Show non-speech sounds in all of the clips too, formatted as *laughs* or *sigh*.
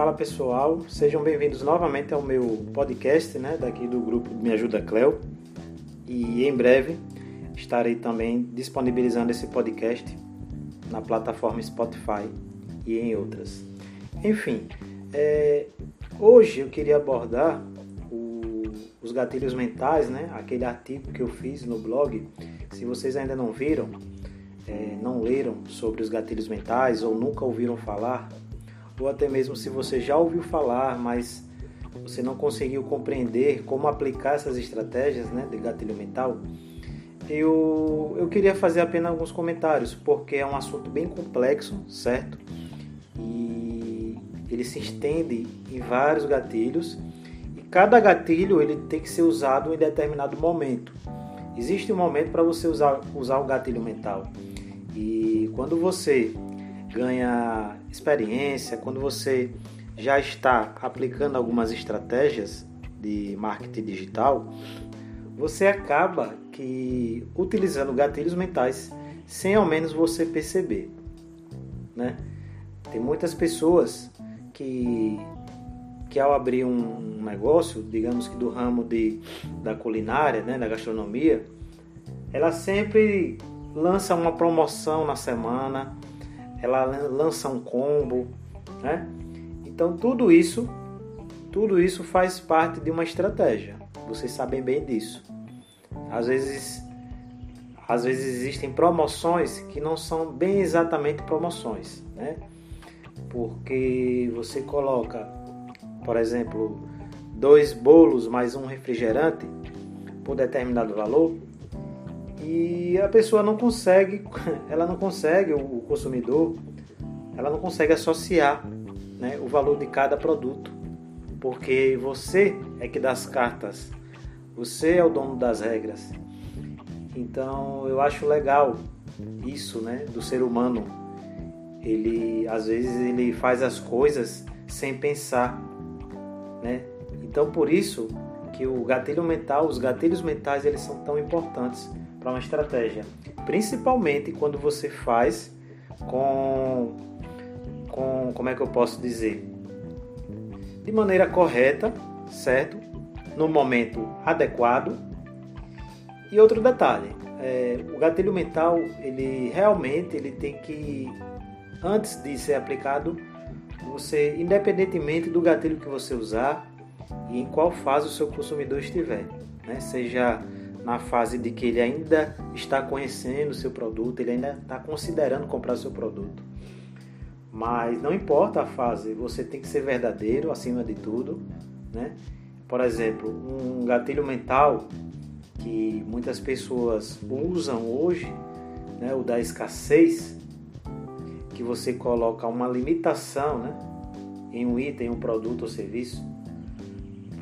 Fala pessoal, sejam bem-vindos novamente ao meu podcast, né, daqui do grupo Me Ajuda Cleo. E em breve estarei também disponibilizando esse podcast na plataforma Spotify e em outras. Enfim, é, hoje eu queria abordar o, os gatilhos mentais, né, aquele artigo que eu fiz no blog. Se vocês ainda não viram, é, não leram sobre os gatilhos mentais ou nunca ouviram falar, ou até mesmo se você já ouviu falar, mas você não conseguiu compreender como aplicar essas estratégias né, de gatilho mental, eu, eu queria fazer apenas alguns comentários, porque é um assunto bem complexo, certo? E ele se estende em vários gatilhos, e cada gatilho ele tem que ser usado em determinado momento. Existe um momento para você usar, usar o gatilho mental. E quando você ganha experiência, quando você já está aplicando algumas estratégias de marketing digital, você acaba que utilizando gatilhos mentais sem ao menos você perceber, né? Tem muitas pessoas que que ao abrir um negócio, digamos que do ramo de da culinária, né, da gastronomia, ela sempre lança uma promoção na semana, ela lança um combo, né? Então tudo isso, tudo isso faz parte de uma estratégia. Vocês sabem bem disso. Às vezes, às vezes existem promoções que não são bem exatamente promoções, né? Porque você coloca, por exemplo, dois bolos mais um refrigerante por determinado valor e a pessoa não consegue, *laughs* ela não consegue, o consumidor, ela não consegue associar né, o valor de cada produto, porque você é que dá as cartas, você é o dono das regras. Então eu acho legal isso, né, do ser humano. Ele às vezes ele faz as coisas sem pensar, né? Então por isso que o gatilho mental, os gatilhos mentais, eles são tão importantes para uma estratégia, principalmente quando você faz com com como é que eu posso dizer? De maneira correta, certo? No momento adequado. E outro detalhe, é, o gatilho mental, ele realmente ele tem que antes de ser aplicado, você independentemente do gatilho que você usar e em qual fase o seu consumidor estiver, né? Seja na fase de que ele ainda está conhecendo o seu produto, ele ainda está considerando comprar o seu produto. Mas não importa a fase, você tem que ser verdadeiro acima de tudo, né? Por exemplo, um gatilho mental que muitas pessoas usam hoje, né, o da escassez, que você coloca uma limitação, né, em um item, um produto ou serviço.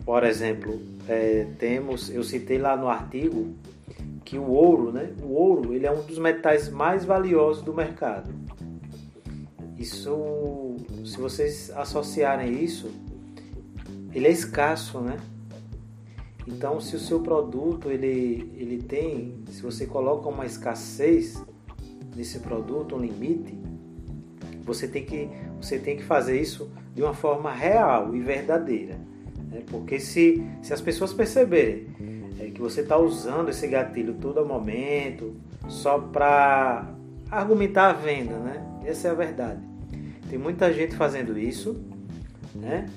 Por exemplo, é, temos, eu citei lá no artigo que o ouro, né? O ouro ele é um dos metais mais valiosos do mercado. Isso, se vocês associarem isso, ele é escasso, né? Então, se o seu produto ele, ele tem, se você coloca uma escassez nesse produto, um limite, você tem que você tem que fazer isso de uma forma real e verdadeira. Né? Porque se, se as pessoas perceberem é, que você está usando esse gatilho todo momento só para argumentar a venda, né? Essa é a verdade. Tem muita gente fazendo isso, né?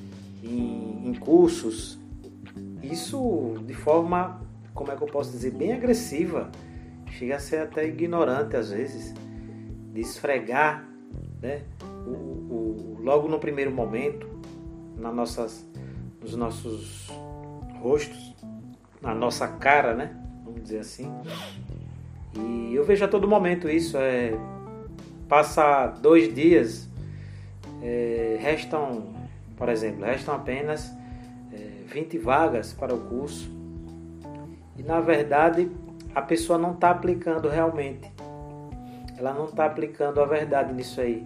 Em, em cursos, isso de forma, como é que eu posso dizer, bem agressiva, chega a ser até ignorante às vezes, de esfregar, né? O, o, logo no primeiro momento, nas nossas nos nossos rostos, na nossa cara, né? Vamos dizer assim. E eu vejo a todo momento isso. É, passa dois dias, é, restam, por exemplo, restam apenas é, 20 vagas para o curso. E na verdade a pessoa não está aplicando realmente. Ela não está aplicando a verdade nisso aí.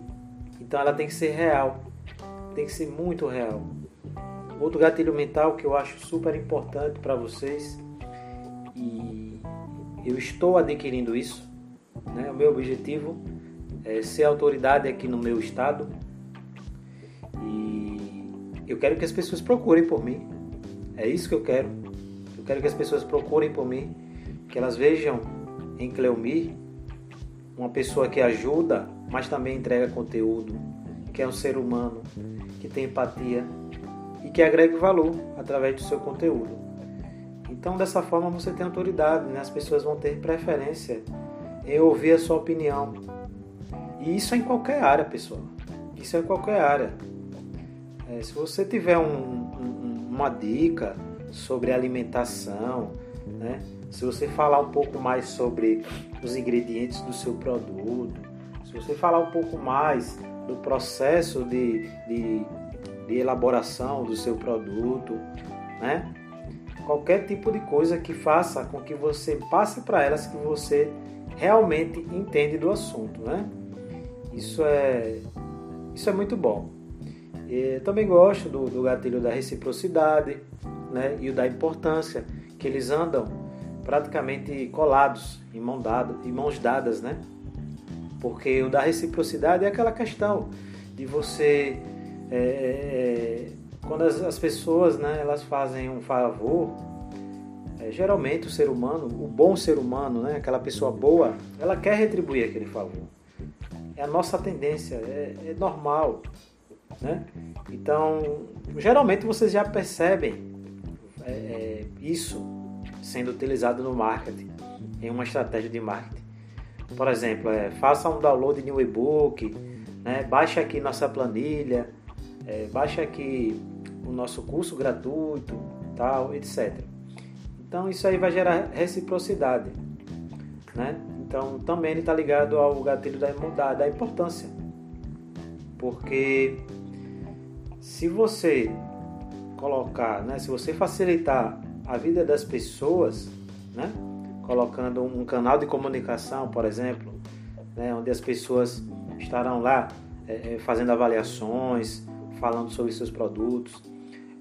Então ela tem que ser real. Tem que ser muito real. Outro gatilho mental que eu acho super importante para vocês e eu estou adquirindo isso. Né? O meu objetivo é ser autoridade aqui no meu estado e Eu quero que as pessoas procurem por mim. É isso que eu quero. Eu quero que as pessoas procurem por mim, que elas vejam em Cleomir uma pessoa que ajuda, mas também entrega conteúdo, que é um ser humano, que tem empatia e que agrega valor através do seu conteúdo. Então, dessa forma, você tem autoridade, né? as pessoas vão ter preferência em ouvir a sua opinião. E isso é em qualquer área, pessoal. Isso é em qualquer área. É, se você tiver um, um, uma dica sobre alimentação, né? se você falar um pouco mais sobre os ingredientes do seu produto, se você falar um pouco mais do processo de, de, de elaboração do seu produto, né? qualquer tipo de coisa que faça com que você passe para elas que você realmente entende do assunto, né? Isso é, isso é muito bom. Também gosto do, do gatilho da reciprocidade né? e o da importância, que eles andam praticamente colados, em, mão dada, em mãos dadas, né? Porque o da reciprocidade é aquela questão de você é, é, quando as, as, pessoas né, elas fazem um favor, é, geralmente o ser humano, o bom ser humano, né, aquela pessoa boa, ela quer retribuir aquele favor. É a nossa tendência, é, é normal. Né? Então, geralmente vocês já percebem é, é, isso sendo utilizado no marketing, em uma estratégia de marketing. Por exemplo, é, faça um download de um e-book, né? baixe aqui nossa planilha, é, baixe aqui o nosso curso gratuito, tal, etc. Então isso aí vai gerar reciprocidade, né? Então também ele está ligado ao gatilho da, da, da importância, porque se você colocar, né, se você facilitar a vida das pessoas, né, colocando um canal de comunicação, por exemplo, né, onde as pessoas estarão lá é, fazendo avaliações, falando sobre seus produtos,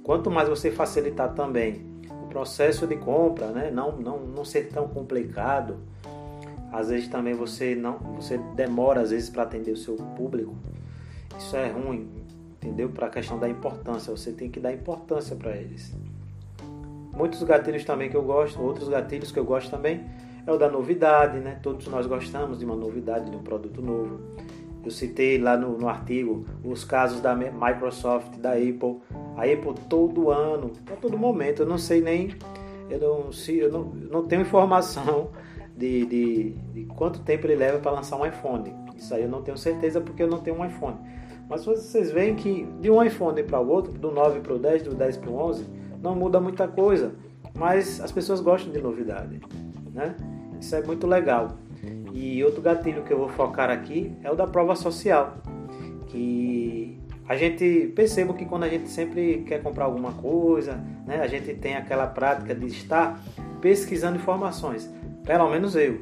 Quanto mais você facilitar também o processo de compra, né? não, não, não ser tão complicado, às vezes também você não você demora às vezes para atender o seu público. Isso é ruim, entendeu? Para a questão da importância, você tem que dar importância para eles. Muitos gatilhos também que eu gosto, outros gatilhos que eu gosto também é o da novidade, né? Todos nós gostamos de uma novidade, de um produto novo. Eu citei lá no, no artigo os casos da Microsoft, da Apple. A Apple todo ano, a todo momento, eu não sei nem, eu não, se, eu não, não tenho informação *laughs* de, de, de quanto tempo ele leva para lançar um iPhone. Isso aí eu não tenho certeza porque eu não tenho um iPhone. Mas vocês veem que de um iPhone para o outro, do 9 para o 10, do 10 para o 11, não muda muita coisa. Mas as pessoas gostam de novidade. Né? Isso é muito legal. E outro gatilho que eu vou focar aqui é o da prova social, que a gente perceba que quando a gente sempre quer comprar alguma coisa, né, a gente tem aquela prática de estar pesquisando informações. Pelo menos eu.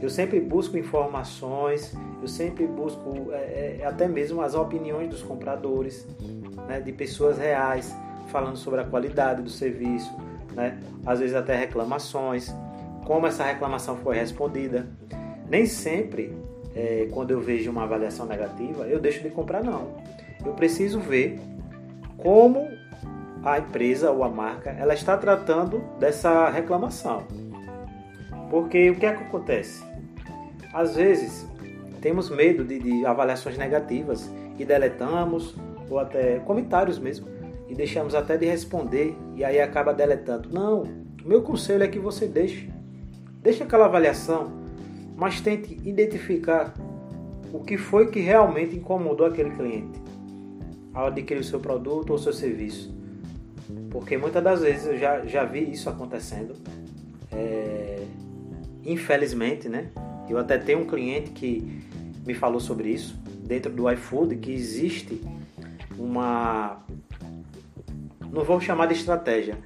Eu sempre busco informações, eu sempre busco é, é, até mesmo as opiniões dos compradores, né, de pessoas reais, falando sobre a qualidade do serviço, né, às vezes até reclamações, como essa reclamação foi respondida. Nem sempre, é, quando eu vejo uma avaliação negativa, eu deixo de comprar, não. Eu preciso ver como a empresa ou a marca ela está tratando dessa reclamação. Porque o que, é que acontece? Às vezes temos medo de, de avaliações negativas e deletamos, ou até comentários mesmo, e deixamos até de responder e aí acaba deletando. Não, meu conselho é que você deixe. Deixe aquela avaliação mas tente identificar o que foi que realmente incomodou aquele cliente ao adquirir o seu produto ou seu serviço. Porque muitas das vezes eu já, já vi isso acontecendo. É, infelizmente, né? Eu até tenho um cliente que me falou sobre isso dentro do iFood que existe uma não vou chamar de estratégia.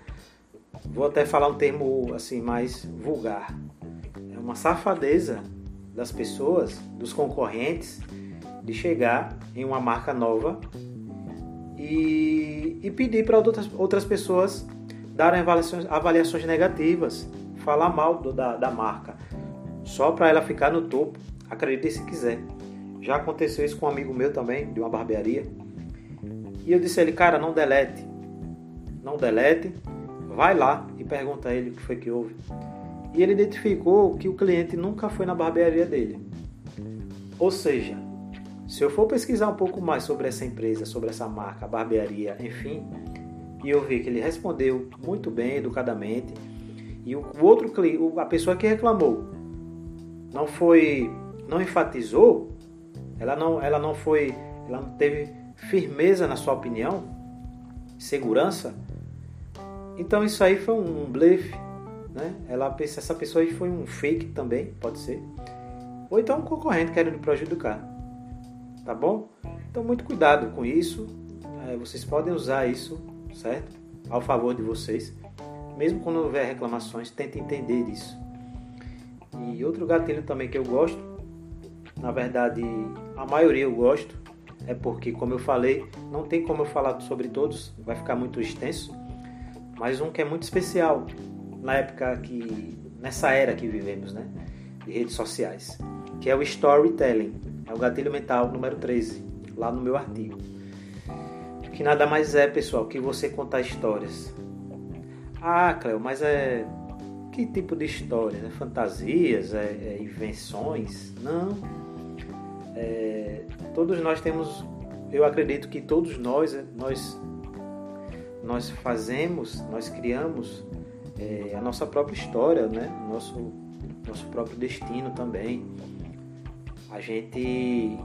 Vou até falar um termo assim mais vulgar uma safadeza das pessoas, dos concorrentes, de chegar em uma marca nova e, e pedir para outras, outras pessoas darem avaliações, avaliações negativas, falar mal do, da, da marca, só para ela ficar no topo. Acredite se quiser. Já aconteceu isso com um amigo meu também, de uma barbearia. E eu disse a ele, cara, não delete. Não delete. Vai lá e pergunta a ele o que foi que houve. E ele identificou que o cliente nunca foi na barbearia dele. Ou seja, se eu for pesquisar um pouco mais sobre essa empresa, sobre essa marca, barbearia, enfim, e eu vi que ele respondeu muito bem, educadamente, e o outro a pessoa que reclamou não foi, não enfatizou, ela não, ela não foi, ela não teve firmeza na sua opinião, segurança. Então isso aí foi um blefe, né? Ela pensa essa pessoa aí foi um fake também, pode ser. Ou então um concorrente querendo prejudicar. Tá bom? Então muito cuidado com isso. É, vocês podem usar isso, certo? Ao favor de vocês mesmo quando houver reclamações, tente entender isso. E outro gatilho também que eu gosto, na verdade a maioria eu gosto, é porque, como eu falei, não tem como eu falar sobre todos, vai ficar muito extenso, mas um que é muito especial na época que, nessa era que vivemos, né, de redes sociais, que é o storytelling, é o gatilho mental número 13, lá no meu artigo. Que nada mais é, pessoal, que você contar histórias ah, Cleo, mas é. Que tipo de história? É fantasias? É, é invenções? Não. É, todos nós temos. Eu acredito que todos nós, nós, nós fazemos, nós criamos é, a nossa própria história, né? Nosso, nosso próprio destino também. A gente.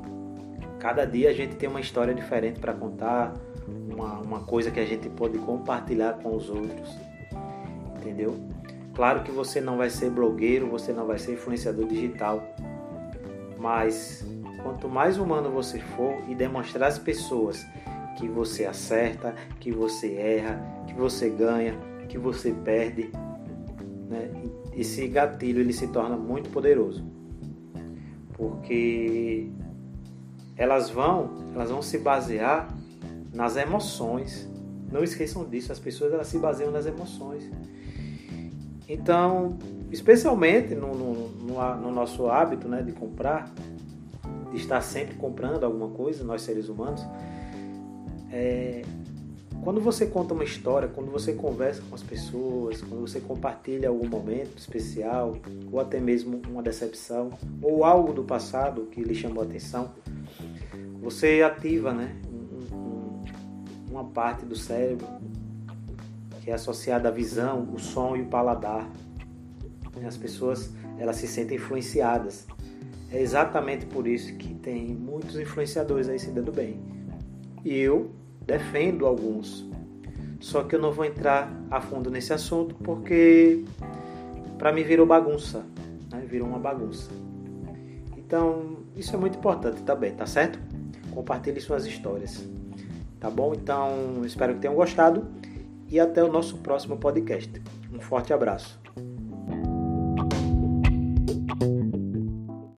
Cada dia a gente tem uma história diferente para contar, uma, uma coisa que a gente pode compartilhar com os outros entendeu? Claro que você não vai ser blogueiro, você não vai ser influenciador digital, mas quanto mais humano você for e demonstrar às pessoas que você acerta, que você erra, que você ganha, que você perde, né? esse gatilho ele se torna muito poderoso, porque elas vão, elas vão se basear nas emoções. Não esqueçam disso, as pessoas elas se baseiam nas emoções. Então, especialmente no, no, no, no nosso hábito né, de comprar, de estar sempre comprando alguma coisa, nós seres humanos, é, quando você conta uma história, quando você conversa com as pessoas, quando você compartilha algum momento especial, ou até mesmo uma decepção, ou algo do passado que lhe chamou a atenção, você ativa né, um, um, uma parte do cérebro que é associada à visão, o som e o paladar. As pessoas elas se sentem influenciadas. É exatamente por isso que tem muitos influenciadores aí se dando bem. E eu defendo alguns. Só que eu não vou entrar a fundo nesse assunto porque para mim virou bagunça, né? virou uma bagunça. Então, isso é muito importante também, tá certo? Compartilhe suas histórias. Tá bom? Então, espero que tenham gostado e até o nosso próximo podcast. Um forte abraço.